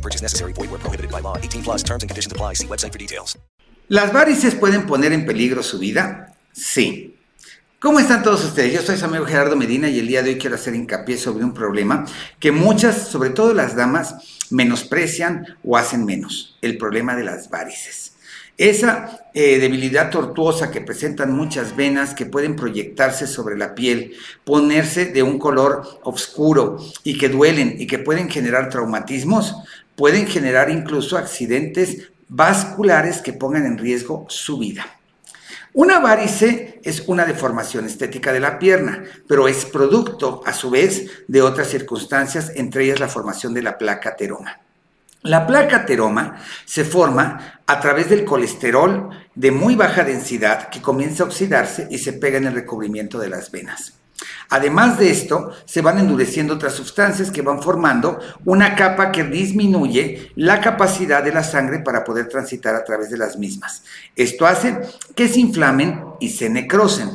No purchase necessary. Void where prohibited by law. 18 plus terms and conditions apply. See website for details. ¿Las varices pueden poner en peligro su vida? Sí. ¿Cómo están todos ustedes? Yo soy su amigo Gerardo Medina y el día de hoy quiero hacer hincapié sobre un problema que muchas, sobre todo las damas, menosprecian o hacen menos. El problema de las varices. Esa eh, debilidad tortuosa que presentan muchas venas que pueden proyectarse sobre la piel, ponerse de un color oscuro y que duelen y que pueden generar traumatismos, pueden generar incluso accidentes vasculares que pongan en riesgo su vida. Una varice es una deformación estética de la pierna, pero es producto, a su vez, de otras circunstancias, entre ellas la formación de la placa teroma. La placa teroma se forma a través del colesterol de muy baja densidad que comienza a oxidarse y se pega en el recubrimiento de las venas. Además de esto, se van endureciendo otras sustancias que van formando una capa que disminuye la capacidad de la sangre para poder transitar a través de las mismas. Esto hace que se inflamen y se necrosen.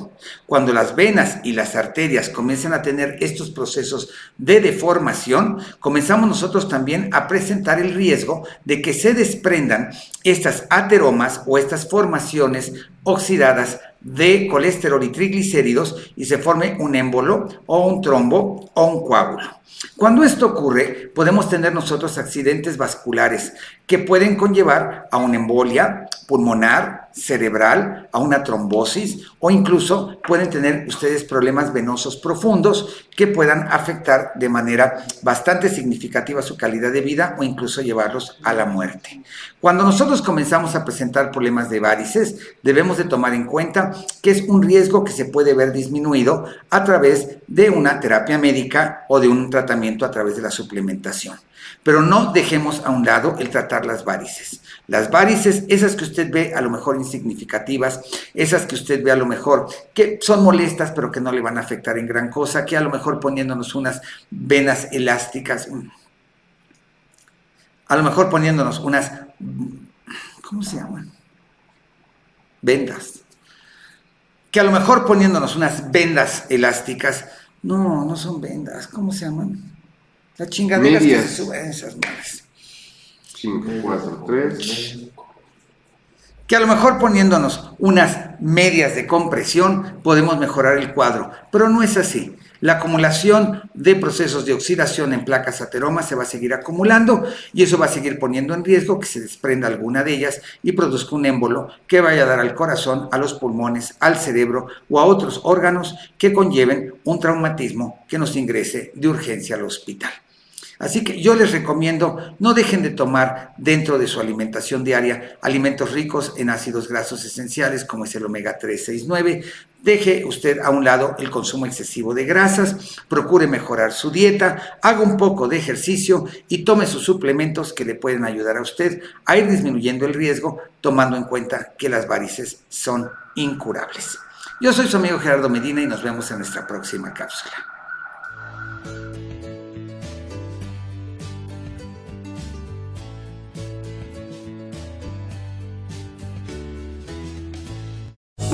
Cuando las venas y las arterias comienzan a tener estos procesos de deformación, comenzamos nosotros también a presentar el riesgo de que se desprendan estas ateromas o estas formaciones oxidadas de colesterol y triglicéridos y se forme un émbolo o un trombo o un coágulo. Cuando esto ocurre, podemos tener nosotros accidentes vasculares que pueden conllevar a una embolia pulmonar, cerebral, a una trombosis o incluso pueden tener ustedes problemas venosos profundos que puedan afectar de manera bastante significativa su calidad de vida o incluso llevarlos a la muerte. Cuando nosotros comenzamos a presentar problemas de varices, debemos de tomar en cuenta que es un riesgo que se puede ver disminuido a través de una terapia médica o de un tratamiento a través de la suplementación. Pero no dejemos a un lado el tratar las varices. Las varices, esas que usted ve a lo mejor insignificativas, esas que usted ve a lo mejor que son molestas pero que no le van a afectar en gran cosa, que a lo mejor poniéndonos unas venas elásticas, mm, a lo mejor poniéndonos unas, ¿cómo se llaman? Vendas. Que a lo mejor poniéndonos unas vendas elásticas, no, no son vendas, ¿cómo se llaman? Las chingaderas que se suben esas madres. 5, 4, 3. Que a lo mejor poniéndonos unas medias de compresión podemos mejorar el cuadro, pero no es así. La acumulación de procesos de oxidación en placas ateromas se va a seguir acumulando y eso va a seguir poniendo en riesgo que se desprenda alguna de ellas y produzca un émbolo que vaya a dar al corazón, a los pulmones, al cerebro o a otros órganos que conlleven un traumatismo que nos ingrese de urgencia al hospital. Así que yo les recomiendo, no dejen de tomar dentro de su alimentación diaria alimentos ricos en ácidos grasos esenciales como es el omega 369. Deje usted a un lado el consumo excesivo de grasas, procure mejorar su dieta, haga un poco de ejercicio y tome sus suplementos que le pueden ayudar a usted a ir disminuyendo el riesgo, tomando en cuenta que las varices son incurables. Yo soy su amigo Gerardo Medina y nos vemos en nuestra próxima cápsula.